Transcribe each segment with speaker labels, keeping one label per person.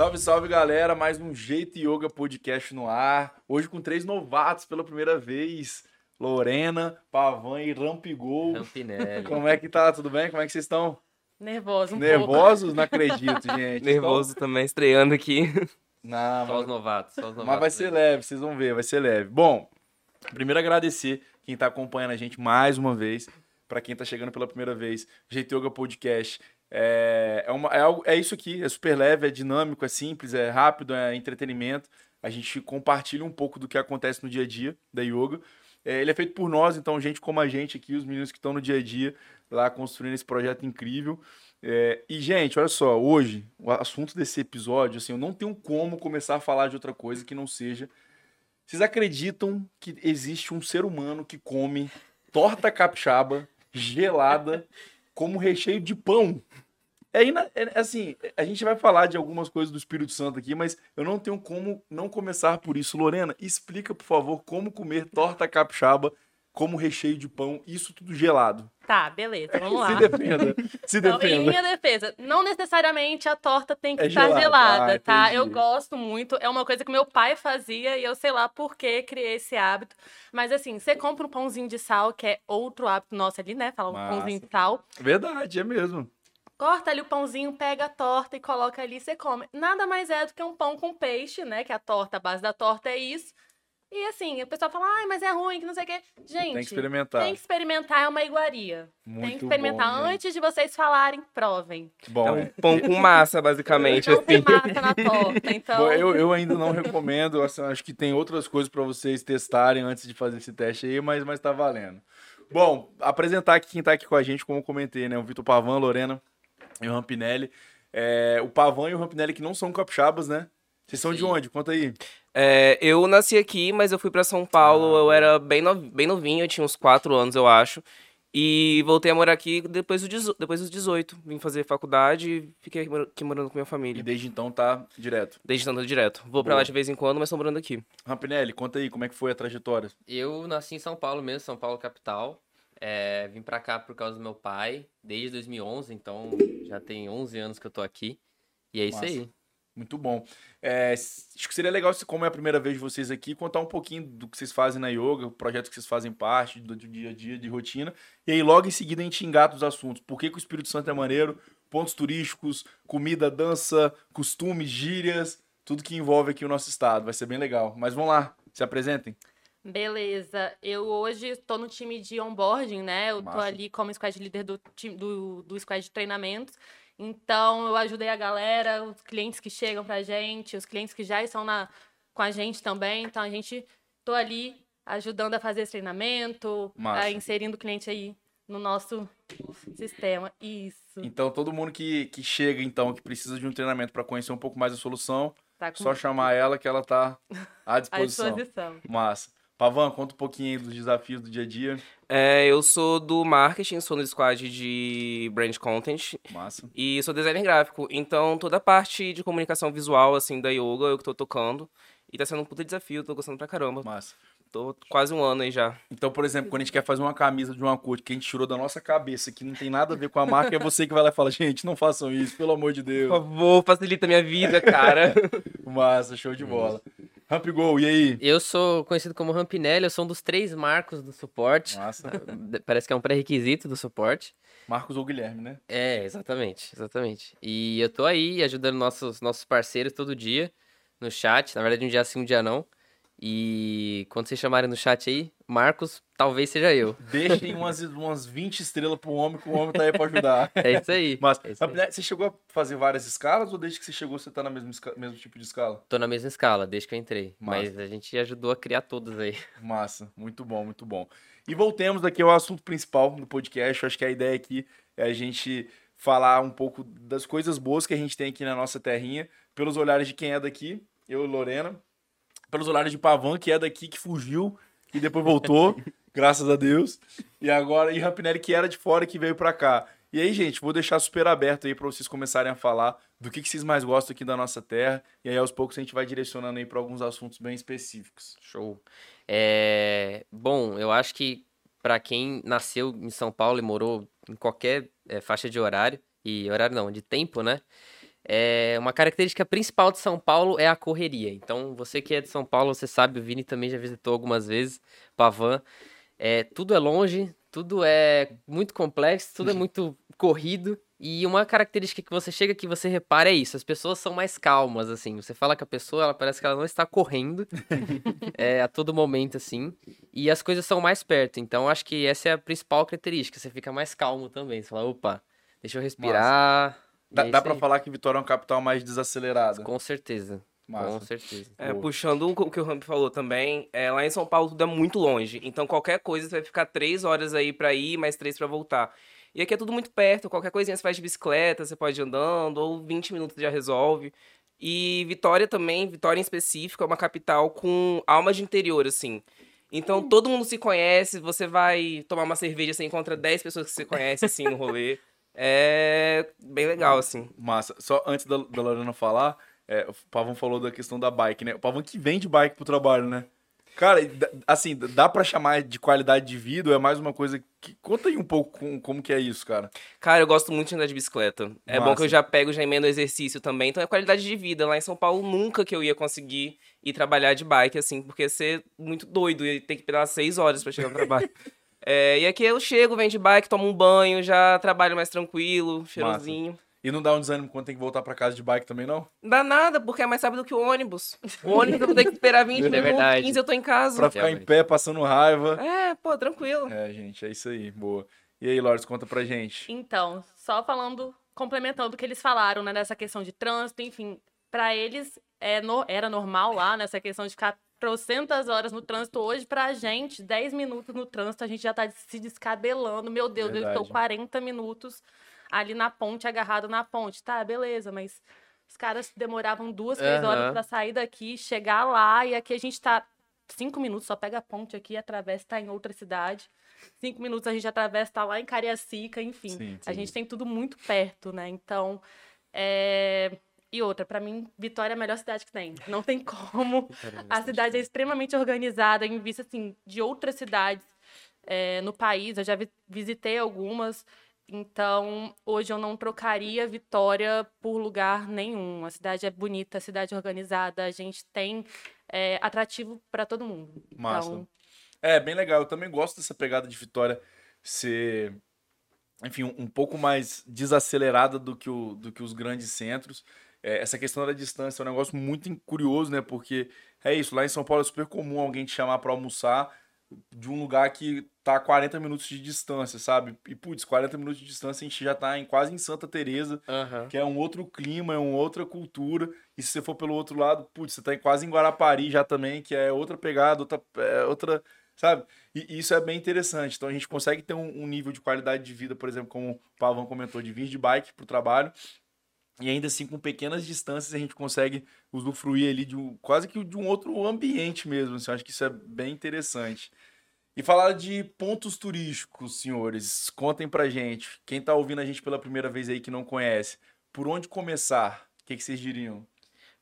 Speaker 1: Salve, salve galera, mais um Jeito Yoga Podcast no ar. Hoje com três novatos pela primeira vez: Lorena, Pavan e Rampigol.
Speaker 2: Rampinelli.
Speaker 1: Como é que tá? Tudo bem? Como é que vocês estão?
Speaker 3: Nervoso um
Speaker 1: Nervosos? Não acredito, gente.
Speaker 4: Nervoso também, estreando aqui.
Speaker 1: Então- Não,
Speaker 2: Só os
Speaker 1: mas,
Speaker 2: novatos, só os novatos.
Speaker 1: mas vai ser leve, vocês vão ver, vai ser leve. Bom, primeiro agradecer quem tá acompanhando a gente mais uma vez. Pra quem tá chegando pela primeira vez, Jeito Yoga Podcast. É, é, uma, é, algo, é isso aqui, é super leve, é dinâmico, é simples, é rápido, é entretenimento. A gente compartilha um pouco do que acontece no dia a dia da yoga. É, ele é feito por nós, então gente como a gente aqui, os meninos que estão no dia a dia lá construindo esse projeto incrível. É, e, gente, olha só, hoje, o assunto desse episódio, assim, eu não tenho como começar a falar de outra coisa que não seja. Vocês acreditam que existe um ser humano que come torta capixaba gelada como recheio de pão? É, ina- é, assim, a gente vai falar de algumas coisas do Espírito Santo aqui, mas eu não tenho como não começar por isso. Lorena, explica, por favor, como comer torta capixaba como recheio de pão, isso tudo gelado.
Speaker 3: Tá, beleza, vamos lá.
Speaker 1: Se defenda. Se
Speaker 3: Então, em
Speaker 1: defenda.
Speaker 3: minha defesa, não necessariamente a torta tem que
Speaker 1: É
Speaker 3: estar
Speaker 1: gelada.
Speaker 3: gelada,
Speaker 1: Ah,
Speaker 3: tá?
Speaker 1: entendi.
Speaker 3: Eu gosto muito, é uma coisa que meu pai fazia e eu sei lá por que criei esse hábito. Mas assim, você compra um pãozinho de sal, que é outro hábito nosso ali, né? Falar um
Speaker 1: Massa.
Speaker 3: pãozinho de sal.
Speaker 1: Verdade, é mesmo.
Speaker 3: Corta ali o pãozinho, pega a torta e coloca ali, você come. Nada mais é do que um pão com peixe, né? Que a torta, a base da torta é isso. E assim, o pessoal fala, ai, mas é ruim, que não sei o quê. Gente,
Speaker 1: Tem que experimentar.
Speaker 3: tem que experimentar, é uma iguaria.
Speaker 1: Muito
Speaker 3: tem que experimentar.
Speaker 1: bom, gente.
Speaker 3: Antes de vocês falarem, provem.
Speaker 1: Bom,
Speaker 4: É um
Speaker 1: é.
Speaker 4: pão com massa, basicamente.
Speaker 3: Não tem
Speaker 4: Assim.
Speaker 3: massa na torta, então...
Speaker 1: Bom, eu, eu ainda não recomendo, assim, acho que tem outras coisas para vocês testarem antes de fazer esse teste aí, mas, mas tá valendo. Bom, apresentar aqui quem tá aqui com a gente, como eu comentei, né? O Vitor Pavan, a Lorena e o Rampinelli. É, o Pavan e o Rampinelli que não são capixabas, né? Vocês são de
Speaker 2: Sim.
Speaker 1: onde? Conta aí.
Speaker 4: É, eu nasci aqui, mas eu fui pra São Paulo,
Speaker 1: Ah.
Speaker 4: eu era bem, no- bem novinho, eu tinha uns 4 anos, eu acho. E voltei a morar aqui depois, do dezo- depois dos 18. Vim fazer faculdade e fiquei aqui mor- aqui morando com minha
Speaker 1: E
Speaker 4: família.
Speaker 1: desde então tá direto.
Speaker 4: Desde então, tô direto. Vou pra
Speaker 1: Boa.
Speaker 4: lá de vez em quando, mas tô morando aqui.
Speaker 1: Rampinelli, conta aí como é que foi a trajetória.
Speaker 2: Eu nasci em São Paulo mesmo, São Paulo capital. É, vim pra cá por causa do meu pai, desde 2011, então já tem 11 anos que eu tô aqui. E é isso
Speaker 1: Massa.
Speaker 2: aí.
Speaker 1: Muito bom. É, acho que seria legal, se como é a primeira vez de vocês aqui, contar um pouquinho do que vocês fazem na yoga, o projeto que vocês fazem parte, do, dia a dia, de rotina. E aí, logo em seguida, a gente engata os assuntos. Por que, que o Espírito Santo é maneiro? Pontos turísticos, comida, dança, costumes, gírias, tudo que envolve aqui o nosso estado. Vai ser bem legal. Mas vamos lá, se apresentem.
Speaker 3: Beleza. Eu hoje estou no time de onboarding, né? Eu tô
Speaker 1: Massa.
Speaker 3: ali como squad leader do, time, do, do squad de treinamentos. Então, eu ajudei a galera, os clientes que chegam pra gente, os clientes que já estão na, com a gente também. Então, a gente tô ali ajudando a fazer esse treinamento, a inserindo o cliente aí no nosso sistema. Isso.
Speaker 1: Então, todo mundo que, que chega, então, que precisa de um treinamento para conhecer um pouco mais a solução,
Speaker 3: Tá com
Speaker 1: só chamar ela que ela tá à
Speaker 3: à
Speaker 1: disposição.
Speaker 3: disposição.
Speaker 1: Massa. Pavan, conta um pouquinho aí dos desafios do dia a dia.
Speaker 4: É, eu sou do marketing, sou no squad de brand content
Speaker 1: Massa.
Speaker 4: e sou designer gráfico. Então, toda a parte de comunicação visual, assim, da yoga, eu que tô tocando. E tá sendo um puta desafio, tô gostando pra caramba.
Speaker 1: Massa.
Speaker 4: Tô quase um ano aí já.
Speaker 1: Então, por exemplo, quando a gente quer fazer uma camisa de uma cor que a gente tirou da nossa cabeça, que não tem nada a ver com a marca, é você que vai lá e fala, gente, não façam isso, pelo amor de
Speaker 4: Por
Speaker 1: Deus.
Speaker 4: favor, facilita a minha vida, cara.
Speaker 1: Massa, show de bola. Ramp Gol, e aí?
Speaker 2: Eu sou conhecido como Rampinelli, eu sou um dos três marcos do suporte.
Speaker 1: Massa.
Speaker 2: Parece que é um pré-requisito do suporte.
Speaker 1: Marcos ou Guilherme, né?
Speaker 2: É, exatamente, exatamente. E eu tô aí ajudando nossos, nossos parceiros todo dia no chat. Na verdade, um dia sim, um dia não. E quando vocês chamarem no chat aí, Marcos, talvez seja eu.
Speaker 1: Deixem umas, umas 20 estrelas pro homem, que o homem tá aí pra ajudar.
Speaker 2: É isso aí.
Speaker 1: Mas,
Speaker 2: É isso aí.
Speaker 1: Rampinelli, você chegou a fazer várias escalas ou desde que você chegou você tá na mesma mesmo tipo de escala?
Speaker 2: Tô na mesma escala, desde que eu entrei.
Speaker 1: Massa.
Speaker 2: Mas a gente ajudou a criar todas aí.
Speaker 1: Massa, muito bom, muito bom. E voltemos aqui ao assunto principal do podcast. Eu acho que a ideia aqui é a gente falar um pouco das coisas boas que a gente tem aqui na nossa terrinha, pelos olhares de quem é daqui, eu e Lorena, pelos olhares de Pavan, que é daqui, que fugiu e depois voltou, graças a Deus. E agora, e Rampinelli, que era de fora que veio pra cá. E aí, gente, vou deixar super aberto aí pra vocês começarem a falar do que, que vocês mais gostam aqui da nossa terra. E aí, aos poucos, a gente vai direcionando aí pra alguns assuntos bem específicos.
Speaker 2: Show. É, bom, eu acho que para quem nasceu em São Paulo e morou em qualquer é, faixa de horário, e horário não, de tempo, né? É, uma característica principal de São Paulo é a correria. Então, você que é de São Paulo, você sabe, o Vini também já visitou algumas vezes, Pavan. É, tudo é longe, tudo é muito complexo, tudo é muito corrido. E uma característica que você chega que você repara é isso, as pessoas são mais calmas, assim. Você fala com a pessoa, ela parece que ela não está correndo é, a todo momento, assim. E as coisas são mais perto. Então, acho que essa é a principal característica. Você fica mais calmo também. Você fala, opa, deixa eu respirar.
Speaker 1: Dá,
Speaker 2: é
Speaker 1: dá
Speaker 2: aí.
Speaker 1: falar que Vitória é uma capital mais desacelerada.
Speaker 2: Com certeza.
Speaker 1: Massa.
Speaker 2: Com certeza.
Speaker 4: É, puxando o que o Ramp falou também, é, lá em São Paulo tudo é muito longe. Então qualquer coisa você vai ficar três horas aí pra ir, mais três pra voltar. E aqui é tudo muito perto, qualquer coisinha você faz de bicicleta, você pode ir andando, ou 20 minutos já resolve. E Vitória também, Vitória em específico, é uma capital com alma de interior, assim. Então todo mundo se conhece, você vai tomar uma cerveja, você encontra 10 pessoas que você conhece, assim, no rolê. É bem legal, assim.
Speaker 1: Massa. Só antes da, da Lorena falar, é, o Pavão falou da questão da bike, né? O Pavão que vem de bike pro trabalho, né? Cara, assim, dá pra chamar de qualidade de vida ou é mais uma coisa que... Conta aí um pouco com- como que é isso, cara.
Speaker 4: Cara, eu gosto muito de andar de bicicleta. É bom que
Speaker 1: Massa.
Speaker 4: eu já pego, já emendo exercício também. Então é qualidade de vida. Lá em São Paulo, nunca que eu ia conseguir ir trabalhar de bike, assim, porque ia ser muito doido. Ia ter que pedalar seis horas pra chegar no trabalho. É, e aqui eu chego, venho de bike, tomo um banho, já trabalho mais tranquilo, cheirosinho.
Speaker 1: E não dá um desânimo quando tem que voltar pra casa de bike também, não?
Speaker 4: Dá nada, porque é mais rápido que o ônibus. O ônibus eu vou ter que esperar 20
Speaker 2: É
Speaker 4: minutos,
Speaker 2: verdade.
Speaker 4: 15 eu tô em casa.
Speaker 1: Pra ficar em
Speaker 2: Realmente.
Speaker 1: pé, passando raiva.
Speaker 4: É, pô, tranquilo.
Speaker 1: É, gente, é isso aí. Boa. E aí, Lourdes, conta pra gente.
Speaker 3: Então, só falando, complementando o que eles falaram, né, dessa questão de trânsito, enfim, para eles é no- era normal lá, nessa questão de ficar trocentas horas no trânsito. Hoje, pra gente, 10 minutos no trânsito, a gente já tá se descabelando. Meu Deus, eu estou
Speaker 1: Verdade.
Speaker 3: 40 minutos ali na ponte, agarrado na ponte. Tá, beleza, mas os caras demoravam duas, três horas
Speaker 2: Aham.
Speaker 3: pra sair daqui, chegar lá, e aqui a gente tá cinco minutos, só pega a ponte aqui, atravessa, tá em outra cidade. Cinco minutos a gente atravessa, tá lá em Cariacica, enfim.
Speaker 1: Sim,
Speaker 3: A
Speaker 1: sim.
Speaker 3: gente tem tudo muito perto, né? Então, é... E outra, pra mim, Vitória é a melhor cidade que tem. Não tem como. A cidade é extremamente organizada, em vista, assim, de outras cidades é, no país. Eu já vi- visitei algumas. Então, hoje eu não trocaria Vitória por lugar nenhum. A cidade é bonita, a cidade é organizada. A gente tem é, atrativo pra todo mundo.
Speaker 1: Massa.
Speaker 3: Então,
Speaker 1: É, bem legal. Eu também gosto dessa pegada de Vitória ser, enfim, um, um pouco mais desacelerada do que, o, do que os grandes centros. É, essa questão da distância é um negócio muito curioso, né? Porque é isso, lá em São Paulo é super comum alguém te chamar pra almoçar de um lugar que tá a 40 minutos de distância, sabe? E, putz, 40 minutos de distância a gente já tá em, quase em Santa Teresa,
Speaker 2: Aham.
Speaker 1: que é um outro clima, é uma outra cultura. E se você for pelo outro lado, putz, você tá em- quase em Guarapari já também, que é outra pegada, outra, é outra sabe? E isso é bem interessante. Então a gente consegue ter um, um nível de qualidade de vida, por exemplo, como o Pavão comentou, de vir de bike pro trabalho. E ainda assim, com pequenas distâncias, a gente consegue usufruir ali de um, quase que de um outro ambiente mesmo. Assim, eu acho que isso é bem interessante. E falar de pontos turísticos, senhores, contem pra gente. Quem tá ouvindo a gente pela primeira vez aí que não conhece, por onde começar? O que, que vocês diriam?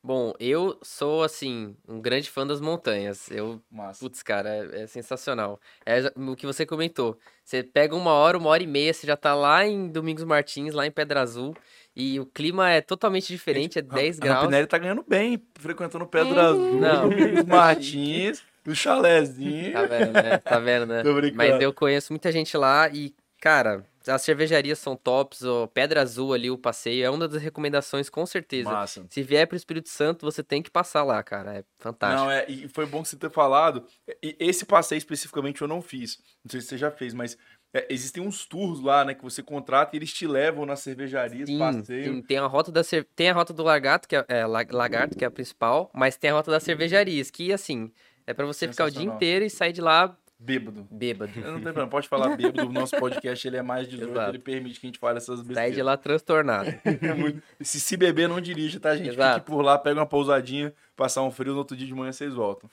Speaker 2: Bom, eu sou, assim, um grande fã das montanhas. Eu
Speaker 1: Massa.
Speaker 2: Putz, cara, é, é sensacional. É o que você comentou. Você pega uma hora, uma hora e meia, você já tá lá em Domingos Martins, lá em Pedra Azul, e o clima é totalmente diferente, é 10
Speaker 1: a
Speaker 2: graus.
Speaker 1: Rampinelli tá ganhando bem, frequentando Pedra Azul,
Speaker 2: Não.
Speaker 1: Domingos Martins, o chalézinho.
Speaker 2: Tá vendo, né? Tá vendo, né?
Speaker 1: Tô brincando.
Speaker 2: Mas eu conheço muita gente lá e, cara, as cervejarias são tops, o Pedra Azul ali, o passeio, é uma das recomendações, com certeza.
Speaker 1: Massa.
Speaker 2: Se vier pro Espírito Santo, você tem que passar lá, cara. É fantástico.
Speaker 1: Não, é, e foi bom você ter falado. E esse passeio especificamente eu não fiz. Não sei se você já fez, mas é, existem uns tours lá, né, que você contrata e eles te levam nas cervejarias,
Speaker 2: Sim,
Speaker 1: passeio.
Speaker 2: sim, tem a rota da tem a rota do lagarto, que é, é, la- lagarto, que é a principal, mas tem a rota das cervejarias, que assim, é pra você ficar o dia inteiro e sair de lá
Speaker 1: Bêbado.
Speaker 2: bêbado.
Speaker 1: Eu não tenho problema, pode falar bêbado. O nosso podcast ele é mais 18,
Speaker 2: Exato.
Speaker 1: ele permite que a gente fale essas
Speaker 2: Sair de
Speaker 1: besteiras.
Speaker 2: lá transtornado.
Speaker 1: É muito- se, se beber, não dirija, tá, gente?
Speaker 2: Exato.
Speaker 1: Fique por lá, pega uma pousadinha, passar um frio, no outro dia de manhã vocês voltam.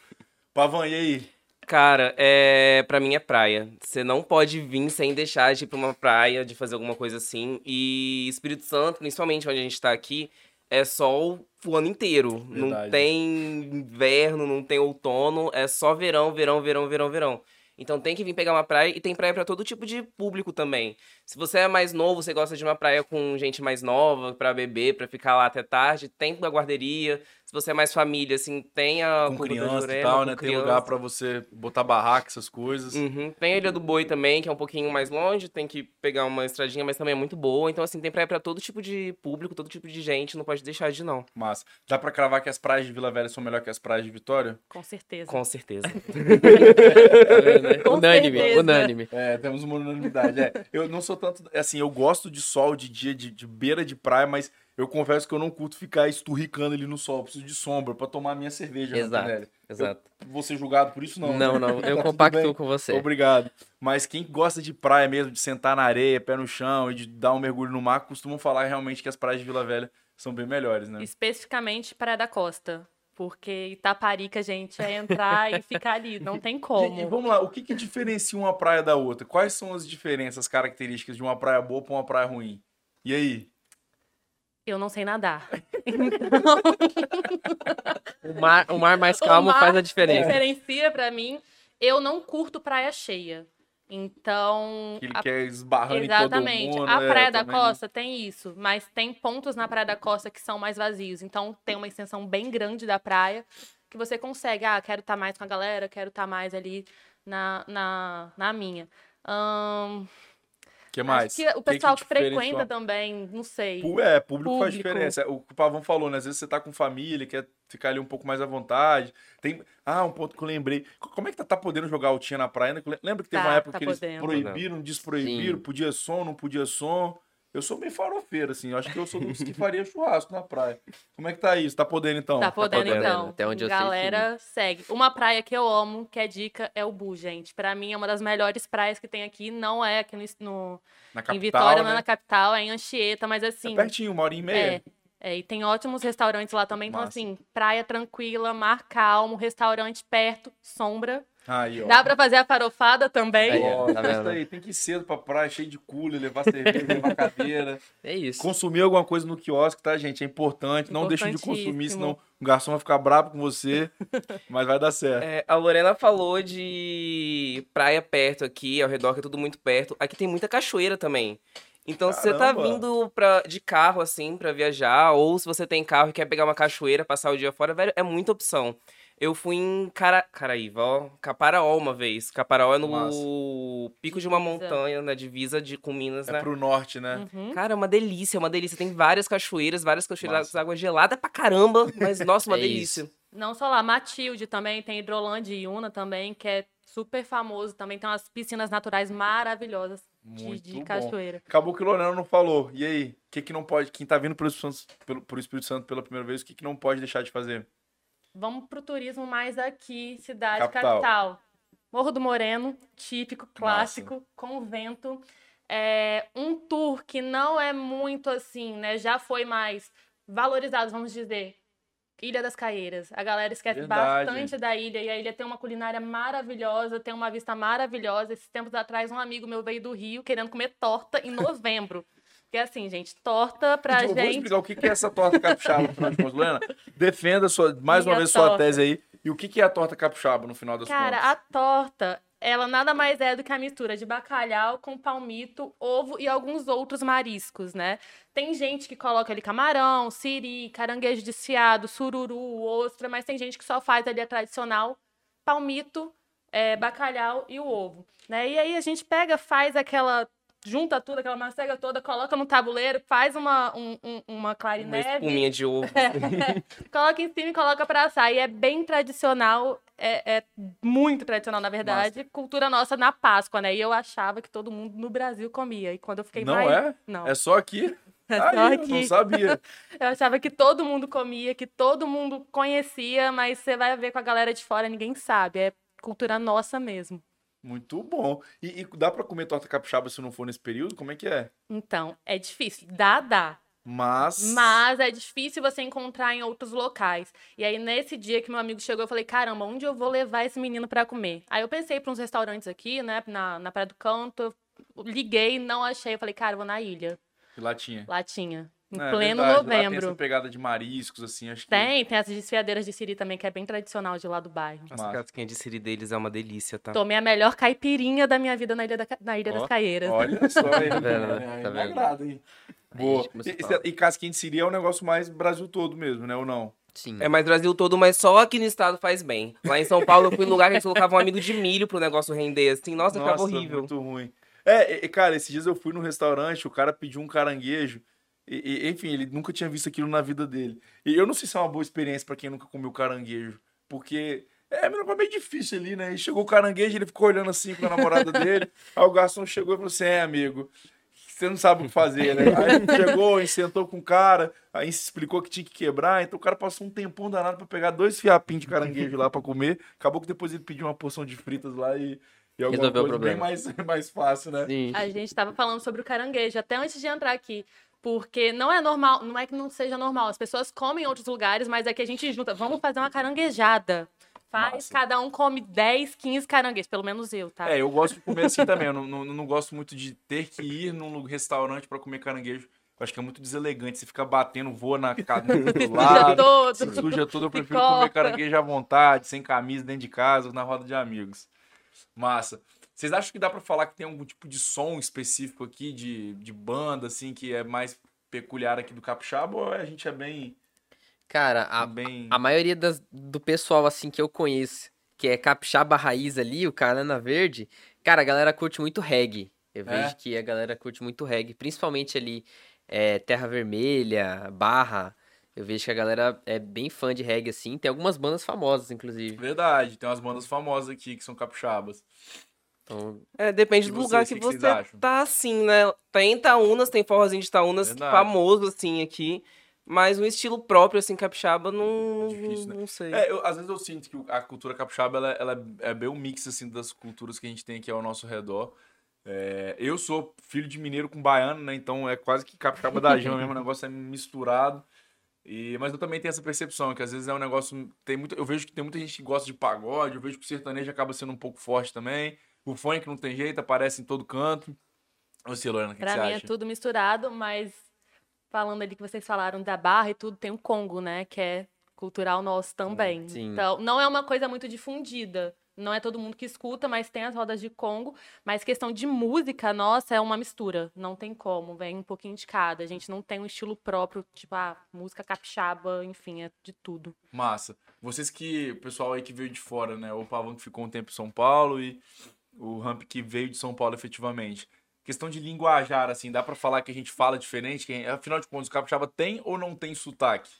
Speaker 1: Pavan, e aí?
Speaker 4: Cara, é, pra mim é praia. Você não pode vir sem deixar de ir pra uma praia, de fazer alguma coisa assim. E Espírito Santo, principalmente onde a gente tá aqui, é sol o ano inteiro. Não
Speaker 1: Verdade.
Speaker 4: tem inverno, não tem outono, é só verão, verão, verão, verão, verão. Então tem que vir pegar uma praia e tem praia pra todo tipo de público também. Se você é mais novo, você gosta de uma praia com gente mais nova pra beber, pra ficar lá até tarde, tem a guarderia. Se você é mais família, assim, tem a
Speaker 1: Com criança e
Speaker 4: Jurema,
Speaker 1: tal,
Speaker 4: com
Speaker 1: né? Tem lugar pra você botar barraca, essas coisas.
Speaker 4: Uhum. Tem a Ilha do Boi também, que é um pouquinho mais longe, tem que pegar uma estradinha, mas também é muito boa. Então, assim, tem praia pra todo tipo de público, todo tipo de gente, não pode deixar de não.
Speaker 1: Massa. Dá pra cravar que as praias de Vila Velha são melhor que as praias de Vitória?
Speaker 3: Com certeza.
Speaker 4: Com certeza.
Speaker 3: Com
Speaker 2: unânime,
Speaker 3: certeza.
Speaker 2: unânime.
Speaker 1: É, temos uma unanimidade. É, eu não sou tanto. Assim, eu gosto de sol de dia, de, de beira de praia, mas eu confesso que eu não curto ficar esturricando ali no sol. Eu preciso de sombra pra tomar a minha cerveja,
Speaker 2: Exato,
Speaker 1: Martinelli.
Speaker 2: exato.
Speaker 1: Eu vou ser julgado por isso, não.
Speaker 2: Não,
Speaker 1: né?
Speaker 2: não,
Speaker 1: Tá
Speaker 2: eu
Speaker 1: tudo
Speaker 2: compactuo
Speaker 1: bem.
Speaker 2: com você.
Speaker 1: Obrigado. Mas quem gosta de praia mesmo, de sentar na areia, pé no chão e de dar um mergulho no mar, costumam falar realmente que as praias de Vila Velha são bem melhores, né?
Speaker 3: Especificamente Praia da Costa. Porque Itaparica, gente, é entrar e ficar ali. Não tem como.
Speaker 1: E, e vamos lá, o que, que diferencia uma praia da outra? Quais são as diferenças, características de uma praia boa pra uma praia ruim? E aí?
Speaker 3: Eu não sei nadar.
Speaker 2: O mar, o mar mais
Speaker 3: O
Speaker 2: calmo
Speaker 3: mar
Speaker 2: faz a diferença.
Speaker 3: Diferencia pra mim. Eu não curto praia cheia. Então.
Speaker 1: Que ele
Speaker 3: a-
Speaker 1: quer esbarrando
Speaker 3: Exatamente.
Speaker 1: em todo mundo.
Speaker 3: a
Speaker 1: é,
Speaker 3: Praia da
Speaker 1: não-
Speaker 3: Costa tem isso, mas tem pontos na Praia da Costa que são mais vazios. Então tem uma extensão bem grande da praia que você consegue. Ah, quero estar mais com a galera, quero estar mais ali na, na, na minha. Ahn,
Speaker 1: que mais?
Speaker 3: Acho que o pessoal que,
Speaker 1: diferencia
Speaker 3: frequenta
Speaker 1: uma-
Speaker 3: também, não sei.
Speaker 1: É, público, faz
Speaker 3: Público.
Speaker 1: diferença. O que o Pavão falou, né? Às vezes você tá com família, quer ficar ali um pouco mais à vontade. Tem... Ah, um ponto que eu lembrei. Como é que tá, tá podendo jogar o Tia na praia? né? Lembra que teve
Speaker 3: Tá,
Speaker 1: uma época
Speaker 3: tá
Speaker 1: que eles
Speaker 3: podendo.
Speaker 1: proibiram, desproibiram,
Speaker 2: Sim.
Speaker 1: podia som, não podia som. Eu sou meio farofeiro, assim. Eu acho que eu sou dos que faria churrasco na praia. Como é que tá isso? Tá podendo, então?
Speaker 3: Tá podendo,
Speaker 2: podendo,
Speaker 3: então.
Speaker 2: até onde eu sei,
Speaker 3: Galera, segue. Uma praia que eu amo, que é dica, é o Bu, gente. Pra mim é uma das melhores praias que tem aqui. Não é aqui no, no-
Speaker 1: Na
Speaker 3: em
Speaker 1: capital,
Speaker 3: Vitória, não é
Speaker 1: né?
Speaker 3: na capital, é em Anchieta, mas
Speaker 1: É
Speaker 3: assim.
Speaker 1: pertinho, uma hora e meia.
Speaker 3: É, é, e tem ótimos restaurantes lá também. Então,
Speaker 1: Massa.
Speaker 3: assim, praia tranquila, mar calmo, restaurante perto, sombra.
Speaker 1: Aí, ó.
Speaker 3: Dá pra fazer a farofada também.
Speaker 2: Aí,
Speaker 1: Ó,
Speaker 2: tá vendo?
Speaker 1: aí, tem que ir cedo pra praia, cheio de cooler, levar cerveja, levar cadeira.
Speaker 2: É isso.
Speaker 1: Consumir alguma coisa no quiosque, tá, gente? É importante. Não deixe de consumir, senão o garçom vai ficar bravo com você. mas vai dar certo.
Speaker 4: É, a Lorena falou de praia perto aqui, ao redor, que é tudo muito perto. Aqui tem muita cachoeira também. Então, se você tá
Speaker 1: Caramba.
Speaker 4: vindo pra, de carro, assim, pra viajar, ou se você tem carro e quer pegar uma cachoeira, passar o dia fora, velho, é muita opção. Eu fui em Cara... Caraíva, ó, Caparaó uma vez. Caparaó é no
Speaker 1: Massa.
Speaker 4: pico de uma montanha, na divisa de, com Minas,
Speaker 1: É
Speaker 4: né?
Speaker 1: pro norte, né?
Speaker 3: Uhum.
Speaker 4: Cara, é uma delícia, é uma delícia. Tem várias cachoeiras, várias cachoeiras
Speaker 1: Massa.
Speaker 4: água gelada pra caramba, mas, nossa, uma
Speaker 2: É
Speaker 4: delícia.
Speaker 3: Não só lá, Matilde também, tem Hidrolândia e Iuna também, que é super famoso. Também tem umas piscinas naturais maravilhosas de,
Speaker 1: Muito
Speaker 3: de
Speaker 1: bom.
Speaker 3: cachoeira.
Speaker 1: Acabou que o Lorena não falou. E aí? O que, que não pode. Quem tá vindo pro Espírito, Santo, pelo, pro Espírito Santo pela primeira vez, o que, que não pode deixar de fazer?
Speaker 3: Vamos pro turismo mais aqui, cidade,
Speaker 1: Capital.
Speaker 3: capital. Morro do Moreno, típico, clássico, convento. É um tour que não é muito assim, né? Já foi mais valorizado, vamos dizer. Ilha das Caieiras. A galera esquece
Speaker 1: Verdade.
Speaker 3: bastante da ilha e a ilha tem uma culinária maravilhosa, tem uma vista maravilhosa. Esses tempos atrás, um amigo meu veio do Rio querendo comer torta em novembro. Porque assim, gente, torta pra
Speaker 1: vou
Speaker 3: gente.
Speaker 1: explicar o que, é essa torta capixaba, no final de contas. Defenda sua, mais uma vez sua
Speaker 3: torta.
Speaker 1: tese aí. E o que, é a torta capixaba, no final das
Speaker 3: Cara,
Speaker 1: contas?
Speaker 3: a torta, ela nada mais é do que a mistura de bacalhau com palmito, ovo e alguns outros mariscos, né? Tem gente que coloca ali camarão, siri, caranguejo desfiado, sururu, ostra, mas tem gente que só faz ali a tradicional palmito, é, bacalhau e o ovo, né? E aí a gente pega, faz aquela junta tudo, aquela macega toda, coloca no tabuleiro, faz uma, um- um- uma
Speaker 4: Uma
Speaker 3: clarinete,
Speaker 4: espuminha de ovo.
Speaker 3: coloca em cima e coloca pra assar. E é bem tradicional, é, é muito tradicional, na verdade. Cultura nossa na Páscoa, né? E eu achava que todo mundo no Brasil comia. E quando eu fiquei
Speaker 1: Não
Speaker 3: mais...
Speaker 1: é?
Speaker 3: Não.
Speaker 1: É só aqui?
Speaker 3: É só aqui.
Speaker 1: não sabia.
Speaker 3: Eu achava que todo mundo comia, que todo mundo conhecia, mas você vai ver com a galera de fora, ninguém sabe. É cultura nossa mesmo.
Speaker 1: Muito bom. E, e dá pra comer torta capixaba se não for nesse período? Como é que é?
Speaker 3: Então, é difícil. Dá, dá.
Speaker 1: Mas.
Speaker 3: Mas é difícil você encontrar em outros locais. E aí, nesse dia que meu amigo chegou, eu falei: caramba, onde eu vou levar esse menino pra comer? Aí eu pensei pra uns restaurantes aqui, né, na, na Praia do Canto. Liguei, não achei. Eu falei: cara, eu vou na ilha.
Speaker 1: Lá tinha.
Speaker 3: Lá tinha. Em
Speaker 1: É,
Speaker 3: pleno
Speaker 1: verdade, lá Tem
Speaker 3: novembro.
Speaker 1: essa pegada de mariscos, assim, acho que...
Speaker 3: Tem, tem as desfiadeiras de Siri também, que é bem tradicional de lá do bairro.
Speaker 4: Nossa,
Speaker 1: Massa.
Speaker 4: a casquinha de siri deles é uma delícia, tá?
Speaker 3: Tomei a melhor caipirinha da minha vida na Ilha, da, na Ilha
Speaker 2: Ó,
Speaker 3: das Caieiras.
Speaker 1: Olha só, aí,
Speaker 2: Tá vendo?
Speaker 1: Aí
Speaker 2: Tá
Speaker 1: me
Speaker 2: vendo?
Speaker 1: hein? Boa. E, e casquinha de siri é um negócio mais Brasil todo mesmo, né? Ou não?
Speaker 2: Sim.
Speaker 4: É mais Brasil todo, mas só aqui no estado faz bem. Lá em São Paulo eu fui num lugar que eles colocavam um amido de milho pro negócio render, assim. Nossa, ficava horrível.
Speaker 1: muito ruim. É, e- cara, esses dias eu fui num restaurante, o cara pediu um caranguejo. E, e, enfim, ele nunca tinha visto aquilo na vida dele. E eu não sei se é uma boa experiência pra quem nunca comeu caranguejo. Porque é um negócio meio difícil ali, né? E chegou o caranguejo, ele ficou olhando assim com a namorada dele. Aí o garçom chegou e falou assim: É, amigo, você não sabe o que fazer, né? Aí ele chegou e sentou com o cara, aí explicou que tinha que quebrar. Então o cara passou um tempão danado pra pegar dois fiapinhos de caranguejo lá pra comer. Acabou que depois ele pediu uma porção de fritas lá e. E alguma
Speaker 2: Resolveu o
Speaker 1: coisa bem
Speaker 2: problema.
Speaker 1: mais, mais fácil, né?
Speaker 2: Sim.
Speaker 3: A gente estava falando sobre o caranguejo até antes de entrar aqui. Porque não é normal, não é que não seja normal. As pessoas comem em outros lugares, mas é que a gente junta. Vamos fazer uma caranguejada. Faz,
Speaker 1: Massa.
Speaker 3: cada um come 10, 15 caranguejos, pelo menos eu, tá?
Speaker 1: É, eu gosto de comer assim também. Eu não, não, não gosto muito de ter que ir num restaurante pra comer caranguejo. Eu acho que é muito deselegante. Você fica batendo, voa na cadeira do
Speaker 3: Suja
Speaker 1: lado.
Speaker 3: todo.
Speaker 1: Se suja tudo, eu prefiro comer caranguejo à vontade, sem camisa, dentro de casa, na roda de amigos. Massa. Vocês acham que dá pra falar que tem algum tipo de som específico aqui, de, de banda, assim, que é mais peculiar aqui do Capixaba, ou a gente é bem...
Speaker 2: Cara, a,
Speaker 1: bem...
Speaker 2: a maioria das, do pessoal, assim, que eu conheço, que é capixaba raiz ali, o Canana Verde, cara, a galera curte muito reggae. Eu
Speaker 1: É?
Speaker 2: vejo que a galera curte muito reggae, principalmente ali é, Terra Vermelha, Barra. Eu vejo que a galera é bem fã de reggae, assim. Tem algumas bandas famosas, inclusive.
Speaker 1: Verdade, tem umas bandas famosas aqui que são capixabas.
Speaker 2: Então,
Speaker 4: É, depende do lugar que,
Speaker 1: que
Speaker 4: você tá, assim, né? Tem Itaúnas, tem forrozinho de Itaúnas
Speaker 1: Verdade.
Speaker 4: famoso, assim, aqui. Mas um estilo próprio, assim, capixaba, não,
Speaker 1: Difícil, né?
Speaker 4: não sei.
Speaker 1: É, eu- às vezes eu sinto que a cultura capixaba ela, ela é bem um mix assim das culturas que a gente tem aqui ao nosso redor. É, eu sou filho de mineiro com baiano, né? Então é quase que capixaba da gema mesmo, o negócio é misturado. E, mas eu também tenho essa percepção que às vezes é um negócio tem muito, eu vejo que tem muita gente que gosta de pagode, eu vejo que o sertanejo acaba sendo um pouco forte também. O funk não tem jeito, aparece em todo canto. Você, Lorena, o que, que
Speaker 3: Pra
Speaker 1: você
Speaker 3: mim
Speaker 1: acha?
Speaker 3: é tudo misturado, mas falando ali que vocês falaram da barra e tudo, tem o Congo, né? Que é cultural nosso também.
Speaker 2: Sim.
Speaker 3: Então, não é uma coisa muito difundida. Não é todo mundo que escuta, mas tem as rodas de Congo. Mas questão de música, nossa, é uma mistura. Não tem como, vem um pouquinho de cada. A gente não tem um estilo próprio, tipo, ah, música capixaba, enfim, é de tudo.
Speaker 1: Massa. Vocês que, o pessoal aí que veio de fora, né? O Pavão que ficou um tempo em São Paulo e o Ramp que veio de São Paulo efetivamente. Questão de linguajar, assim, dá pra falar que a gente fala diferente? Que, afinal de contas, o capixaba tem ou não tem sotaque?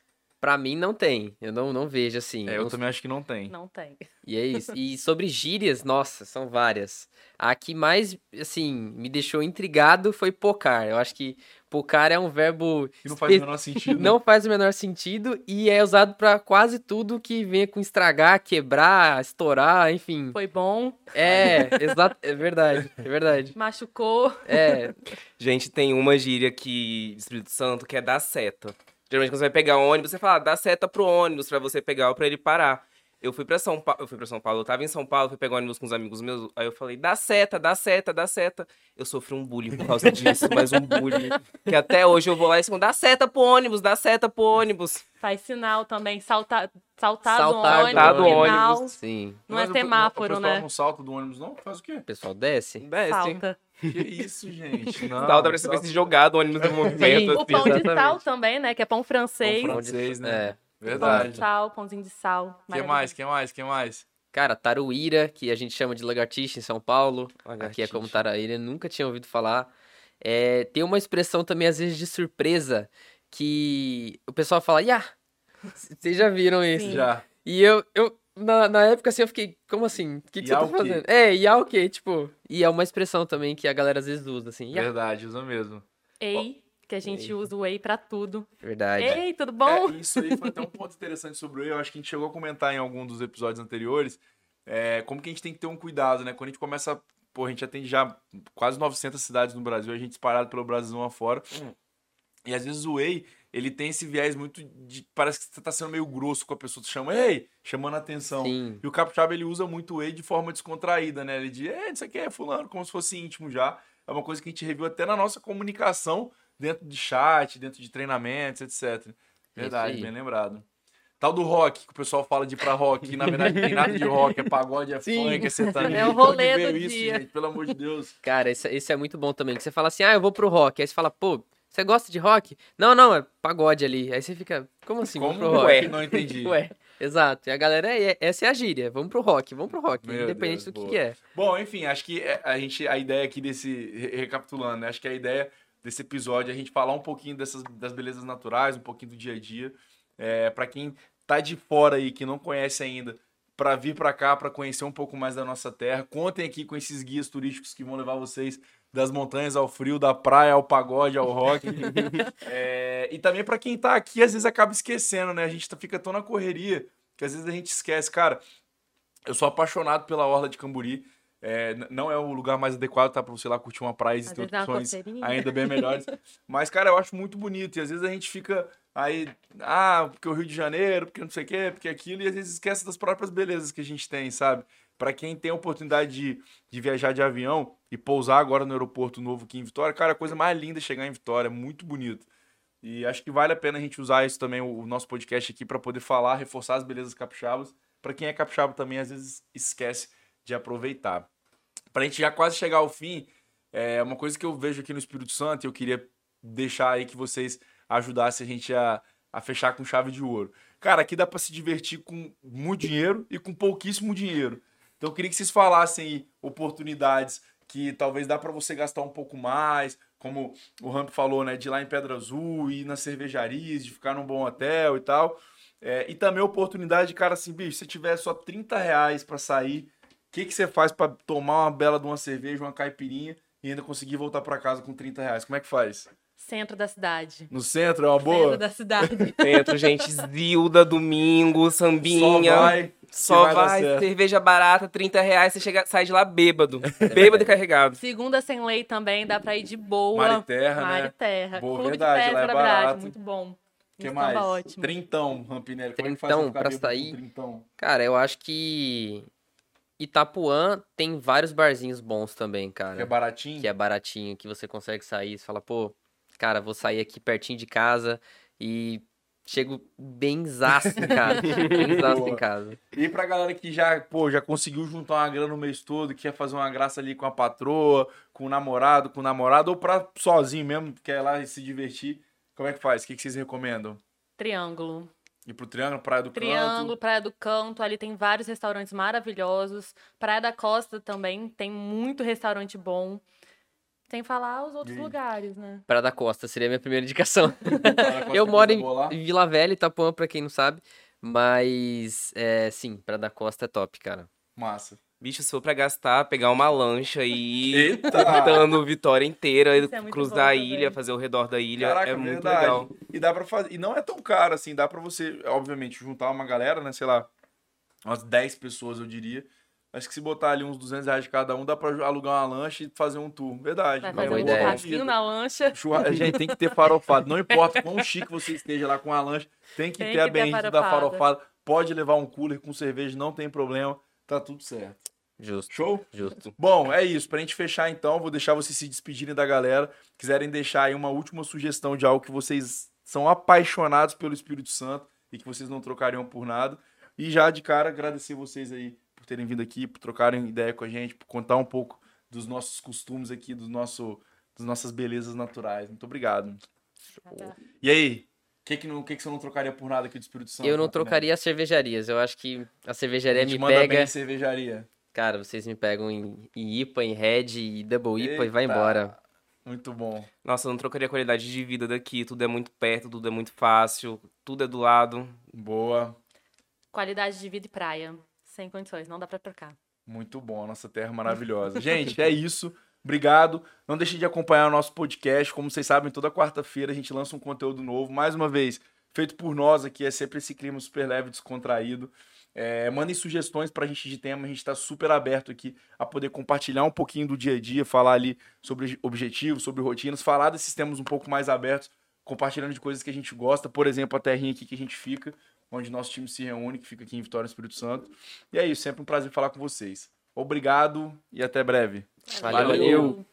Speaker 2: Pra mim, não tem. Eu não, não vejo, assim.
Speaker 1: É, eu
Speaker 2: Não-
Speaker 1: também acho que não tem.
Speaker 3: Não tem.
Speaker 2: E é isso. E sobre gírias, nossa, são várias. A que mais, assim, me deixou intrigado foi pocar. Eu acho que pocar é um verbo
Speaker 1: Que não faz o menor sentido.
Speaker 2: não faz o menor sentido e é usado pra quase tudo que venha com estragar, quebrar, estourar, enfim.
Speaker 3: Foi bom,
Speaker 2: É, exato, é verdade, é verdade.
Speaker 3: machucou.
Speaker 2: É,
Speaker 4: Gente, tem uma gíria aqui Espírito Santo que é dar seta. Geralmente quando você vai pegar ônibus, você fala, "Ah, dá seta pro ônibus pra você pegar ou pra ele parar. Eu fui pra São Paulo, eu fui para São Paulo, eu tava em São Paulo, fui pegar ônibus com uns amigos meus, aí eu falei, dá seta, dá seta, dá seta. Eu sofri um bullying por causa disso, mas um bullying que até hoje eu vou lá e digo, dá seta pro ônibus, dá seta pro ônibus.
Speaker 3: Faz sinal também, saltar, saltar,
Speaker 2: Saltar
Speaker 3: do ônibus,
Speaker 4: do
Speaker 3: no final.
Speaker 4: ônibus.
Speaker 2: sim.
Speaker 3: Não é
Speaker 1: Mas o-
Speaker 3: semáforo,
Speaker 1: o pessoal
Speaker 3: né?
Speaker 1: não salta do ônibus, não? Faz o quê?
Speaker 2: O pessoal desce.
Speaker 4: Desce.
Speaker 3: Salta.
Speaker 1: Que isso, gente? Não,
Speaker 4: Salta pra você ver se jogar do ônibus no movimento.
Speaker 3: O
Speaker 4: assim.
Speaker 3: pão de sal também, né? Que é pão francês.
Speaker 1: Pão francês, né?
Speaker 2: É.
Speaker 3: Pão de
Speaker 1: Verdade.
Speaker 3: sal, pãozinho de sal.
Speaker 1: que mais? que mais? que mais?
Speaker 2: Cara, taruíra, que a gente chama de lagartixa em São Paulo. Aqui é
Speaker 4: Lagartixa.
Speaker 2: como taraíra, nunca tinha ouvido falar. É, tem uma expressão também, às vezes, de surpresa, que o pessoal fala, Iá! Vocês já viram isso?
Speaker 3: Sim.
Speaker 1: Já.
Speaker 2: E eu, eu na, na época, assim, eu fiquei, como assim? O que, que você tá
Speaker 1: o quê?
Speaker 2: fazendo? É, Iá o quê? Tipo, e é uma expressão também que a galera às vezes usa, assim.
Speaker 1: Verdade, usa mesmo.
Speaker 3: Ei, que a gente usa o whey pra tudo.
Speaker 2: Verdade.
Speaker 3: Ei, tudo bom?
Speaker 1: É, isso aí foi até um ponto interessante sobre o whey. Eu acho que a gente chegou a comentar em algum dos episódios anteriores. É, como que a gente tem que ter um cuidado, né? Quando a gente começa. Pô, a gente atende já quase 900 cidades no Brasil, a gente espalhado pelo Brasil afora. E às vezes o whey, ele tem esse viés muito de. Parece que você tá sendo meio grosso com a pessoa. Tu chama, ei, chamando a atenção.
Speaker 2: Sim.
Speaker 1: E o capixaba, ele usa muito o whey de forma descontraída, né? Ele diz, é, isso aqui é fulano, como se fosse íntimo já. É uma coisa que a gente reviu até na nossa comunicação dentro de chat, dentro de treinamentos, etc. Verdade, bem lembrado. Tal do rock, que o pessoal fala de ir pra rock, que na verdade não tem nada de rock, é pagode, é
Speaker 2: Sim.
Speaker 1: funk, é sertanejo.
Speaker 3: É o rolê do
Speaker 1: isso,
Speaker 3: dia.
Speaker 1: gente? Pelo amor de Deus.
Speaker 2: Cara, esse, esse é muito bom também. Que você fala assim, ah, eu vou pro rock. Aí você fala, pô, você gosta de rock? Não, não, é pagode ali. Aí você fica, como assim?
Speaker 1: Como
Speaker 2: vamos pro rock?
Speaker 1: ué? Não entendi.
Speaker 2: Ué, exato. E a galera, é, essa é a gíria. Vamos pro rock, vamos pro rock.
Speaker 1: Meu
Speaker 2: independente
Speaker 1: Deus,
Speaker 2: do que,
Speaker 1: boa.
Speaker 2: que é.
Speaker 1: Bom, enfim, acho que é- a gente a ideia aqui desse re- recapitulando, né? Acho que a ideia desse episódio é a gente falar um pouquinho dessas das belezas naturais, um pouquinho do dia a dia, é, para quem tá de fora aí que não conhece ainda, para vir para cá para conhecer um pouco mais da nossa terra. Contem aqui com esses guias turísticos que vão levar vocês das montanhas ao frio, da praia ao pagode, ao rock. É, e também para quem tá aqui, às vezes acaba esquecendo, né? A gente tá- fica tão na correria que às vezes a gente esquece, cara. Eu sou apaixonado pela Orla de Camburi. É, não é o lugar mais adequado, tá? Pra você ir lá curtir uma praia,
Speaker 3: dá uma
Speaker 1: opções ainda bem melhores. Mas, cara, eu acho muito bonito. E às vezes a gente fica aí, ah, porque o Rio de Janeiro, porque não sei o quê, porque aquilo, e às vezes esquece das próprias belezas que a gente tem, sabe? Pra quem tem a oportunidade de, de viajar de avião e pousar agora no aeroporto novo aqui em Vitória, cara, a coisa mais linda é chegar em Vitória, é muito bonito. E acho que vale a pena a gente usar isso também, o, nosso podcast aqui, pra poder falar, reforçar as belezas capixabas. Pra quem é capixaba também, às vezes esquece de aproveitar. Pra gente já quase chegar ao fim, é uma coisa que eu vejo aqui no Espírito Santo e eu queria deixar aí que vocês ajudassem a gente a, a fechar com chave de ouro. Cara, aqui dá pra se divertir com muito dinheiro e com pouquíssimo dinheiro. Então eu queria que vocês falassem aí oportunidades que talvez dá pra você gastar um pouco mais, como o Ramp falou, né, de ir lá em Pedra Azul, ir nas cervejarias, de ficar num bom hotel e tal. É, e também a oportunidade, cara, assim, bicho, se tiver só 30 reais pra sair, o que, que você faz pra tomar uma bela de uma cerveja, uma caipirinha e ainda conseguir voltar pra casa com 30 reais? Como é que faz?
Speaker 3: Centro da cidade.
Speaker 1: No centro é uma boa?
Speaker 3: Centro da cidade.
Speaker 4: Dentro, gente, Zilda, domingo,
Speaker 1: Só
Speaker 4: sambinha.
Speaker 1: vai.
Speaker 4: Só
Speaker 1: vai dar
Speaker 4: vai,
Speaker 1: certo.
Speaker 4: cerveja barata, 30 reais, você chega, sai de lá bêbado. Bêbado e carregado.
Speaker 3: Segunda sem lei também, dá pra ir de boa.
Speaker 1: Mar e terra,
Speaker 3: Mar
Speaker 1: né?
Speaker 3: e terra.
Speaker 1: Boa,
Speaker 3: Clube
Speaker 1: verdade,
Speaker 3: de
Speaker 1: lá é
Speaker 3: da Brade,
Speaker 1: barato.
Speaker 3: muito bom.
Speaker 1: O que mais?
Speaker 3: ótimo.
Speaker 1: Trintão, Rampinelli. Como é que faz
Speaker 2: Trintão pra sair?
Speaker 1: Trintão?
Speaker 2: Cara, eu acho que Itapuã tem vários barzinhos bons também, cara.
Speaker 1: Que é baratinho?
Speaker 2: que é baratinho, que você consegue sair, você fala, pô, cara, vou sair aqui pertinho de casa e chego bem zaço em casa. bem zaço em casa.
Speaker 1: E pra galera que já, pô, já conseguiu juntar uma grana no mês todo, quer fazer uma graça ali com a patroa, com o namorado, com o namorado, ou pra sozinho mesmo, quer ir lá e se divertir, como é que faz? O que, que vocês recomendam?
Speaker 3: Triângulo.
Speaker 1: Ir pro Triângulo, Praia do
Speaker 3: Triângulo,
Speaker 1: Canto?
Speaker 3: Praia do Canto, ali tem vários restaurantes maravilhosos. Praia da Costa também tem muito restaurante bom. Sem falar os outros
Speaker 1: E
Speaker 3: lugares, né?
Speaker 2: Praia da Costa seria a minha primeira indicação. Eu moro em? Vila Velha, Itapuã, pra quem não sabe. Mas, é, sim, Praia da Costa é top, cara.
Speaker 1: Massa.
Speaker 4: Bicho, se for pra gastar, pegar uma lancha e ir dando Vitória inteira,
Speaker 3: é muito
Speaker 4: cruzar a ilha,
Speaker 3: também.
Speaker 4: fazer o redor da ilha,
Speaker 1: Caraca,
Speaker 4: é muito
Speaker 1: verdade.
Speaker 4: legal.
Speaker 1: E dá para fazer. E não é tão caro assim, dá pra você, obviamente, juntar uma galera, né? Sei lá, umas 10 pessoas, eu diria. Acho que se botar ali uns 200 reais de cada um, dá pra alugar uma lancha e fazer um tour. Verdade.
Speaker 3: Vai
Speaker 1: Uma
Speaker 3: fazer
Speaker 2: boa
Speaker 3: um
Speaker 2: ideia.
Speaker 3: churrasquinho na lancha.
Speaker 1: Churra- Gente, tem que ter farofado. Não importa quão chique você esteja lá com a lancha, tem que
Speaker 3: Tem
Speaker 1: ter a
Speaker 3: que a
Speaker 1: bendita da
Speaker 3: farofada.
Speaker 1: farofada. Pode levar um cooler com cerveja, não tem problema. Tá tudo certo.
Speaker 2: Justo,
Speaker 1: Show?
Speaker 2: justo.
Speaker 1: Bom, é isso. Pra gente fechar então, vou deixar vocês se despedirem da galera. Quiserem deixar aí uma última sugestão de algo que vocês são apaixonados pelo Espírito Santo e que vocês não trocariam por nada. E já de cara, agradecer vocês aí por terem vindo aqui, por trocarem ideia com a gente, por contar um pouco dos nossos costumes aqui, do nosso, das nossas belezas naturais. Muito obrigado. E aí? O que, que, não- que, que você não trocaria por nada aqui do Espírito Santo?
Speaker 2: Eu não
Speaker 1: Martinelli?
Speaker 2: trocaria as cervejarias. Eu acho que a
Speaker 1: A
Speaker 2: cervejaria
Speaker 1: gente
Speaker 2: me
Speaker 1: manda
Speaker 2: pega.
Speaker 1: bem em cervejaria.
Speaker 2: Cara, vocês me pegam em, em IPA, em Red e Double IPA e vai embora.
Speaker 1: Muito bom.
Speaker 4: Nossa, eu não trocaria a qualidade de vida daqui, tudo é muito perto, tudo é muito fácil, tudo é do lado.
Speaker 1: Boa.
Speaker 3: Qualidade de vida e praia. Sem condições, não dá pra trocar.
Speaker 1: Muito bom, a nossa terra maravilhosa. Gente, é isso. Obrigado. Não deixem de acompanhar o nosso podcast. Como vocês sabem, toda quarta-feira a gente lança um conteúdo novo. Mais uma vez, feito por nós aqui. É sempre esse clima super leve, descontraído. É, mandem sugestões pra gente de tema. A gente está super aberto aqui a poder compartilhar um pouquinho do dia a dia, falar ali sobre objetivos, sobre rotinas, falar desses temas um pouco mais abertos, compartilhando de coisas que a gente gosta. Por exemplo, a terrinha aqui que a gente fica, onde nosso time se reúne, que fica aqui em Vitória, Espírito Santo. E é isso, sempre um prazer falar com vocês. Obrigado e até breve.
Speaker 2: Valeu.
Speaker 1: Valeu.